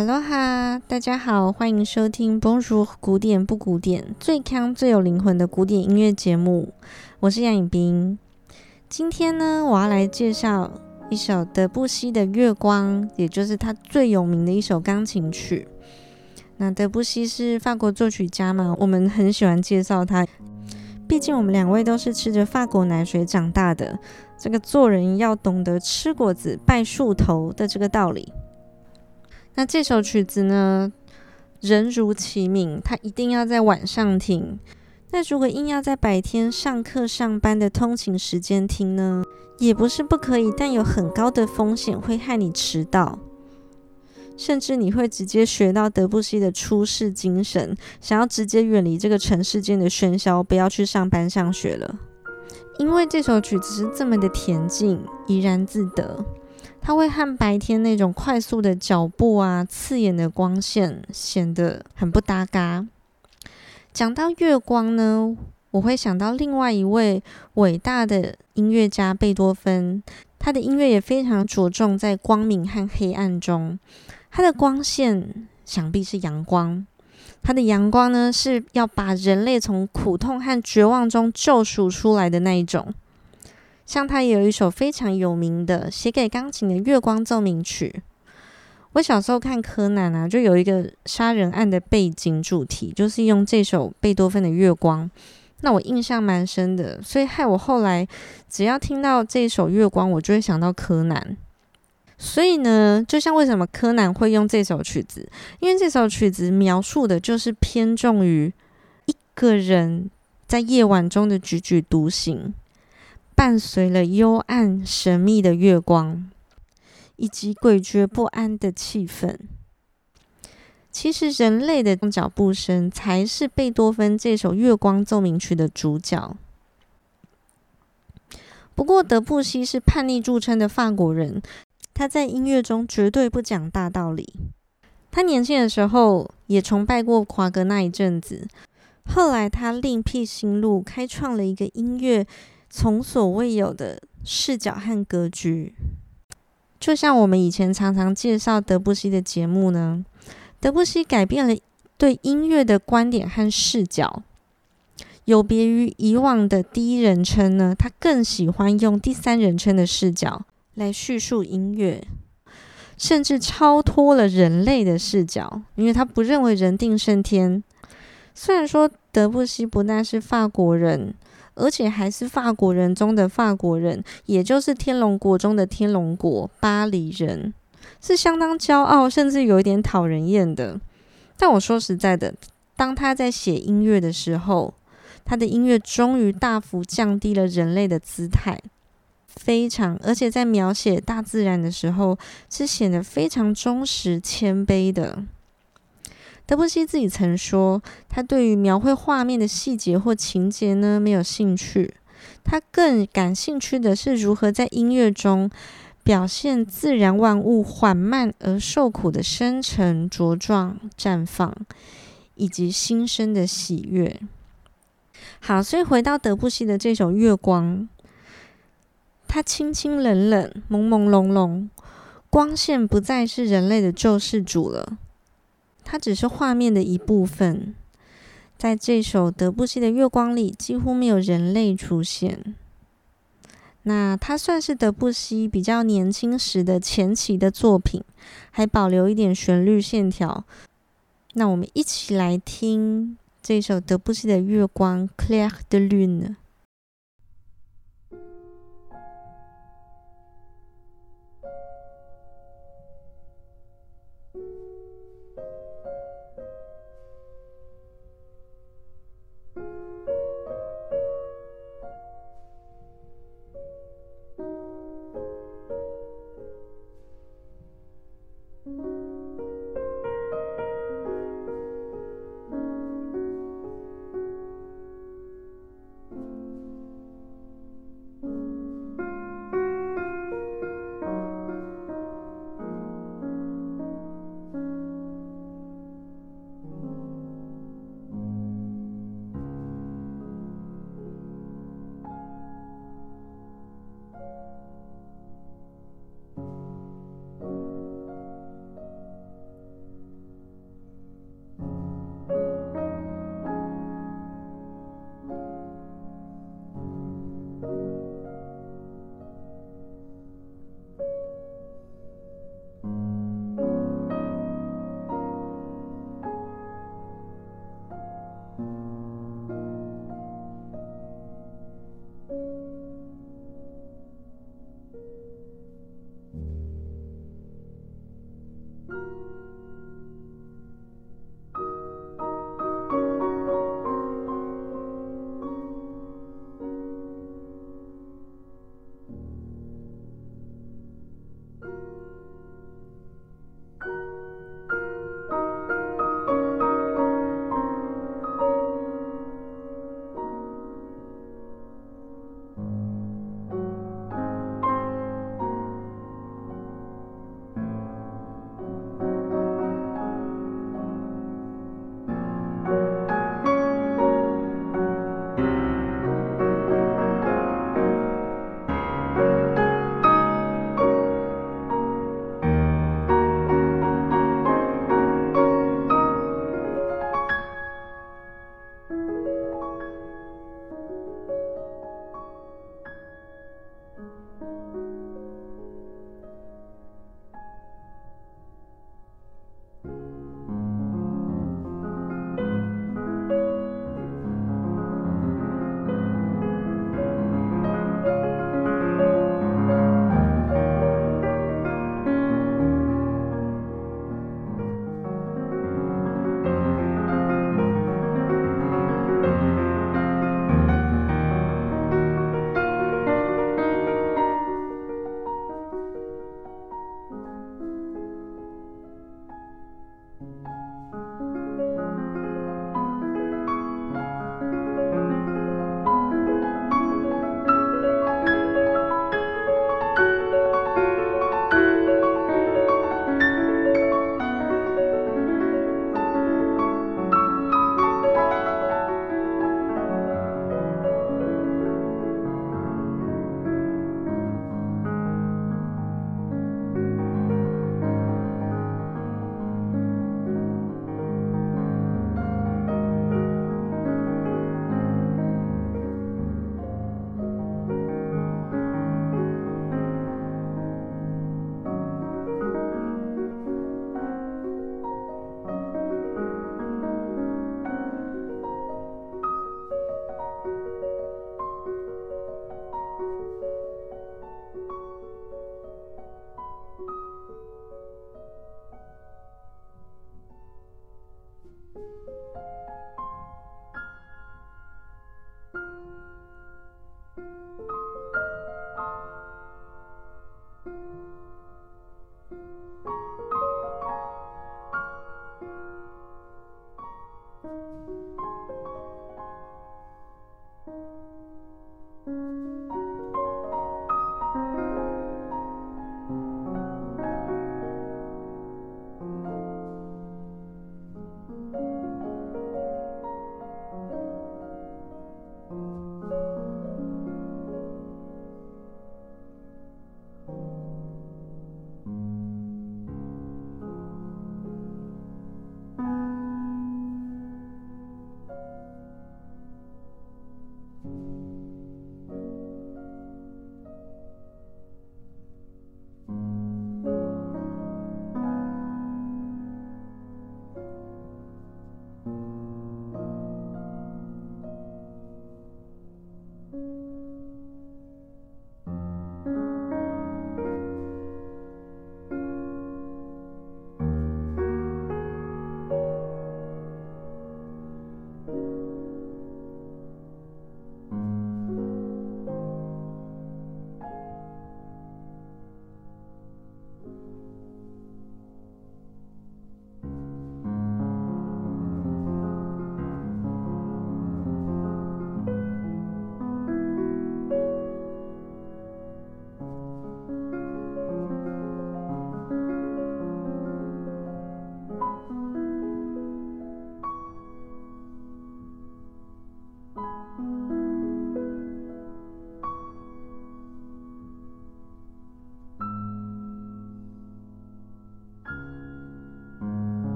阿罗哈，大家好，欢迎收听《甭说古典不古典》最康最有灵魂的古典音乐节目。我是杨颖冰。今天呢，我要来介绍一首德布西的《月光》，也就是他最有名的一首钢琴曲。那德布西是法国作曲家嘛，我们很喜欢介绍他，毕竟我们两位都是吃着法国奶水长大的。这个做人要懂得吃果子拜树头的这个道理。那这首曲子呢，人如其名，它一定要在晚上听。那如果硬要在白天上课上班的通勤时间听呢，也不是不可以，但有很高的风险会害你迟到，甚至你会直接学到德布西的出世精神，想要直接远离这个尘世间的喧嚣，不要去上班上学了。因为这首曲子是这么的恬静，怡然自得。它会和白天那种快速的脚步啊、刺眼的光线显得很不搭嘎。讲到月光呢，我会想到另外一位伟大的音乐家贝多芬，他的音乐也非常着重在光明和黑暗中。他的光线想必是阳光，他的阳光呢是要把人类从苦痛和绝望中救赎出来的那一种。像他也有一首非常有名的写给钢琴的《月光奏鸣曲》。我小时候看柯南啊，就有一个杀人案的背景主题，就是用这首贝多芬的《月光》。那我印象蛮深的，所以害我后来只要听到这首《月光》，我就会想到柯南。所以呢，就像为什么柯南会用这首曲子，因为这首曲子描述的就是偏重于一个人在夜晚中的踽踽独行。伴随了幽暗神秘的月光，以及诡谲不安的气氛。其实，人类的脚步声才是贝多芬这首《月光奏鸣曲》的主角。不过，德布西是叛逆著称的法国人，他在音乐中绝对不讲大道理。他年轻的时候也崇拜过华格那一阵子，后来他另辟新路，开创了一个音乐。从所未有的视角和格局，就像我们以前常常介绍德布西的节目呢。德布西改变了对音乐的观点和视角，有别于以往的第一人称呢，他更喜欢用第三人称的视角来叙述音乐，甚至超脱了人类的视角，因为他不认为人定胜天。虽然说德布西不但是法国人。而且还是法国人中的法国人，也就是天龙国中的天龙国巴黎人，是相当骄傲，甚至有一点讨人厌的。但我说实在的，当他在写音乐的时候，他的音乐终于大幅降低了人类的姿态，非常，而且在描写大自然的时候，是显得非常忠实谦卑的。德布西自己曾说，他对于描绘画面的细节或情节呢，没有兴趣，他更感兴趣的是如何在音乐中表现自然万物缓慢而受苦的生成、茁壮、绽放，以及新生的喜悦。好，所以回到德布西的这首《月光》，它清清冷冷、朦朦胧胧，光线不再是人类的救世主了。它只是画面的一部分，在这首德布西的月光里，几乎没有人类出现。那它算是德布西比较年轻时的前期的作品，还保留一点旋律线条。那我们一起来听这首德布西的月光，Clair de Lune。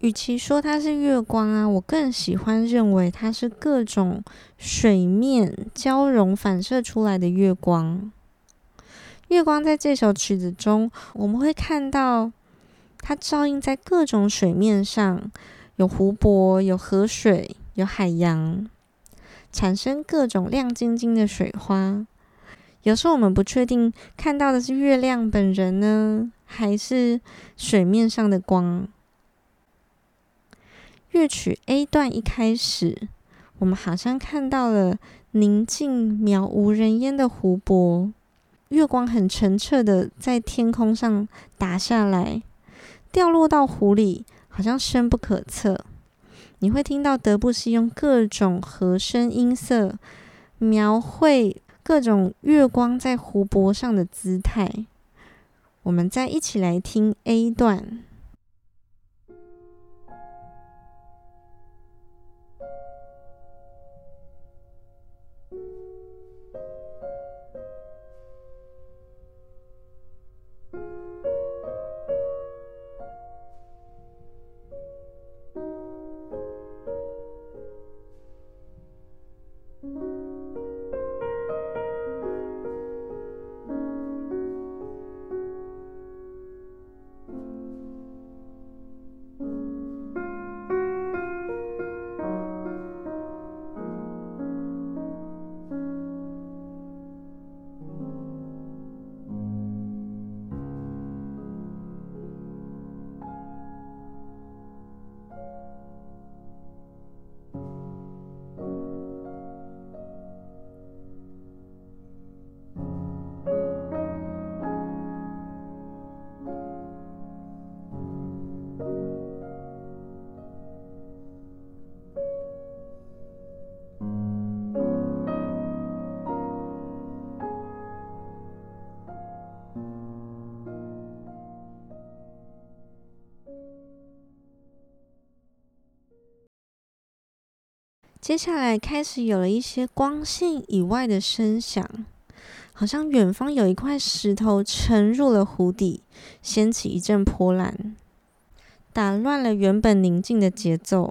与其说它是月光啊，我更喜欢认为它是各种水面交融反射出来的月光。月光在这首曲子中，我们会看到它照映在各种水面上，有湖泊，有河水，有海洋，产生各种亮晶晶的水花。有时候我们不确定看到的是月亮本人呢，还是水面上的光。乐曲 A 段一开始，我们好像看到了宁静渺无人烟的湖泊，月光很澄澈的在天空上打下来，掉落到湖里，好像深不可测。你会听到德布西用各种和声音色描绘各种月光在湖泊上的姿态。我们再一起来听 A 段。接下来开始有了一些光线以外的声响，好像远方有一块石头沉入了湖底，掀起一阵波澜，打乱了原本宁静的节奏。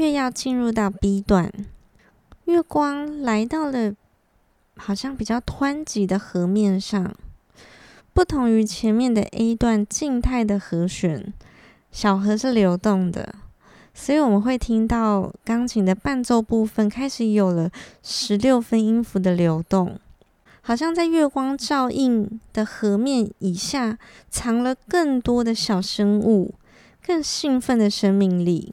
越要进入到 B 段，月光来到了好像比较湍急的河面上，不同于前面的 A 段静态的和弦，小河是流动的，所以我们会听到钢琴的伴奏部分开始有了十六分音符的流动，好像在月光照映的河面以下藏了更多的小生物，更兴奋的生命力。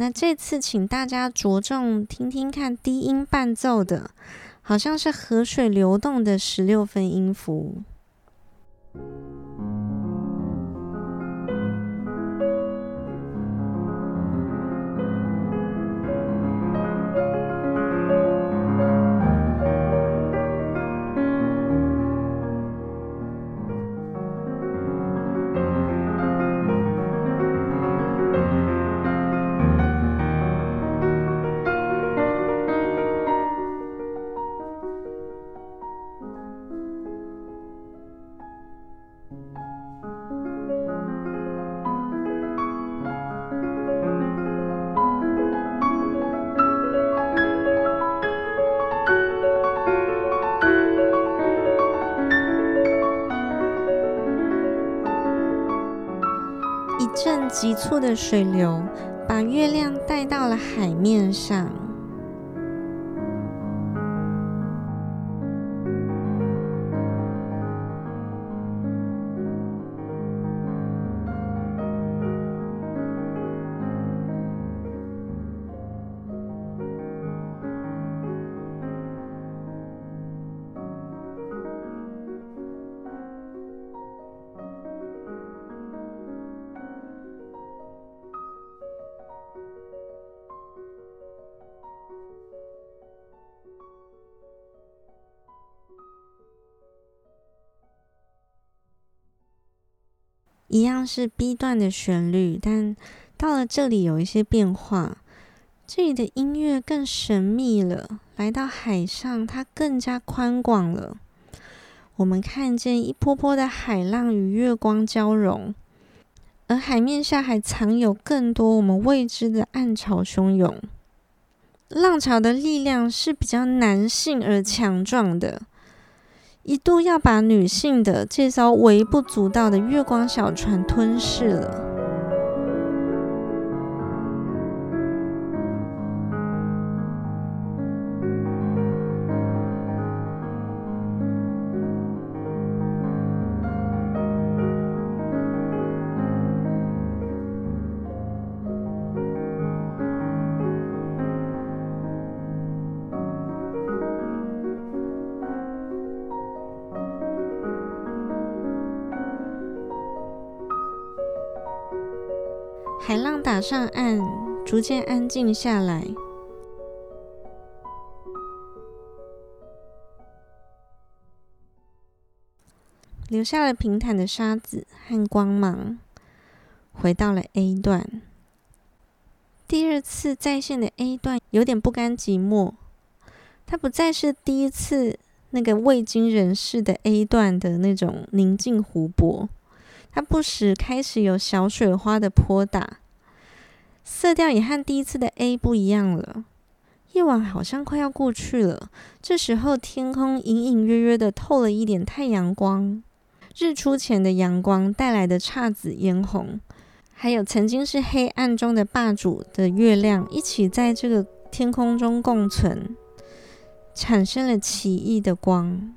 那这次请大家着重听听看低音伴奏的，好像是河水流动的十六分音符。急促的水流，把月亮带到了海面上。是 B 段的旋律，但到了这里有一些变化。这里的音乐更神秘了，来到海上，它更加宽广了。我们看见一波波的海浪与月光交融，而海面下还藏有更多我们未知的暗潮汹涌。浪潮的力量是比较男性而强壮的。一度要把女性的这艘微不足道的月光小船吞噬了。海浪打上岸，逐渐安静下来，留下了平坦的沙子和光芒。回到了 A 段，第二次再现的 A 段有点不甘寂寞，它不再是第一次那个未经人事的 A 段的那种宁静湖泊。它不时开始有小水花的泼打，色调也和第一次的 A 不一样了。夜晚好像快要过去了，这时候天空隐隐约约的透了一点太阳光，日出前的阳光带来的姹紫嫣红，还有曾经是黑暗中的霸主的月亮，一起在这个天空中共存，产生了奇异的光。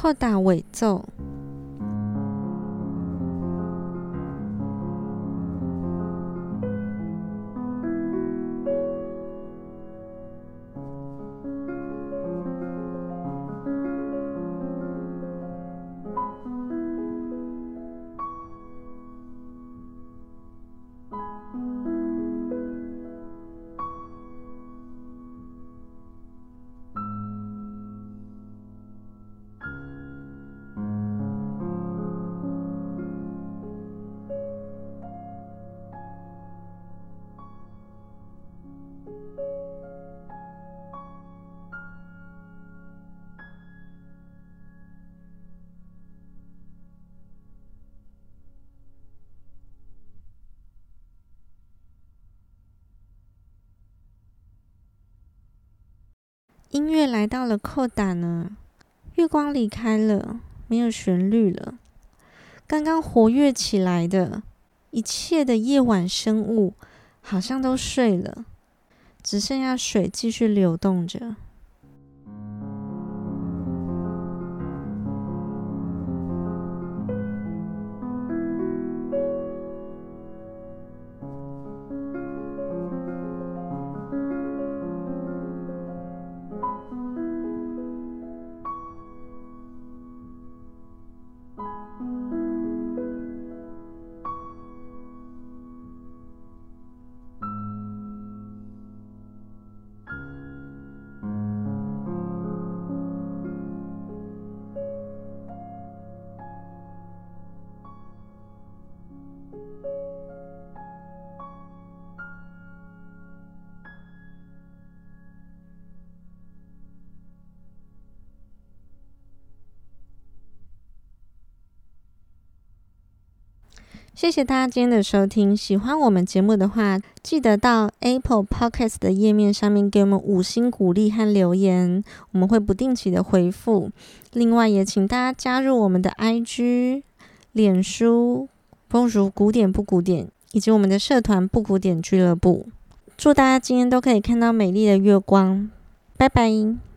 扣打尾奏。音乐来到了扣打呢，月光离开了，没有旋律了。刚刚活跃起来的一切的夜晚生物，好像都睡了，只剩下水继续流动着。谢谢大家今天的收听。喜欢我们节目的话，记得到 Apple Podcast 的页面上面给我们五星鼓励和留言，我们会不定期的回复。另外，也请大家加入我们的 IG、脸书，丰如古典不古典，以及我们的社团不古典俱乐部。祝大家今天都可以看到美丽的月光。拜拜。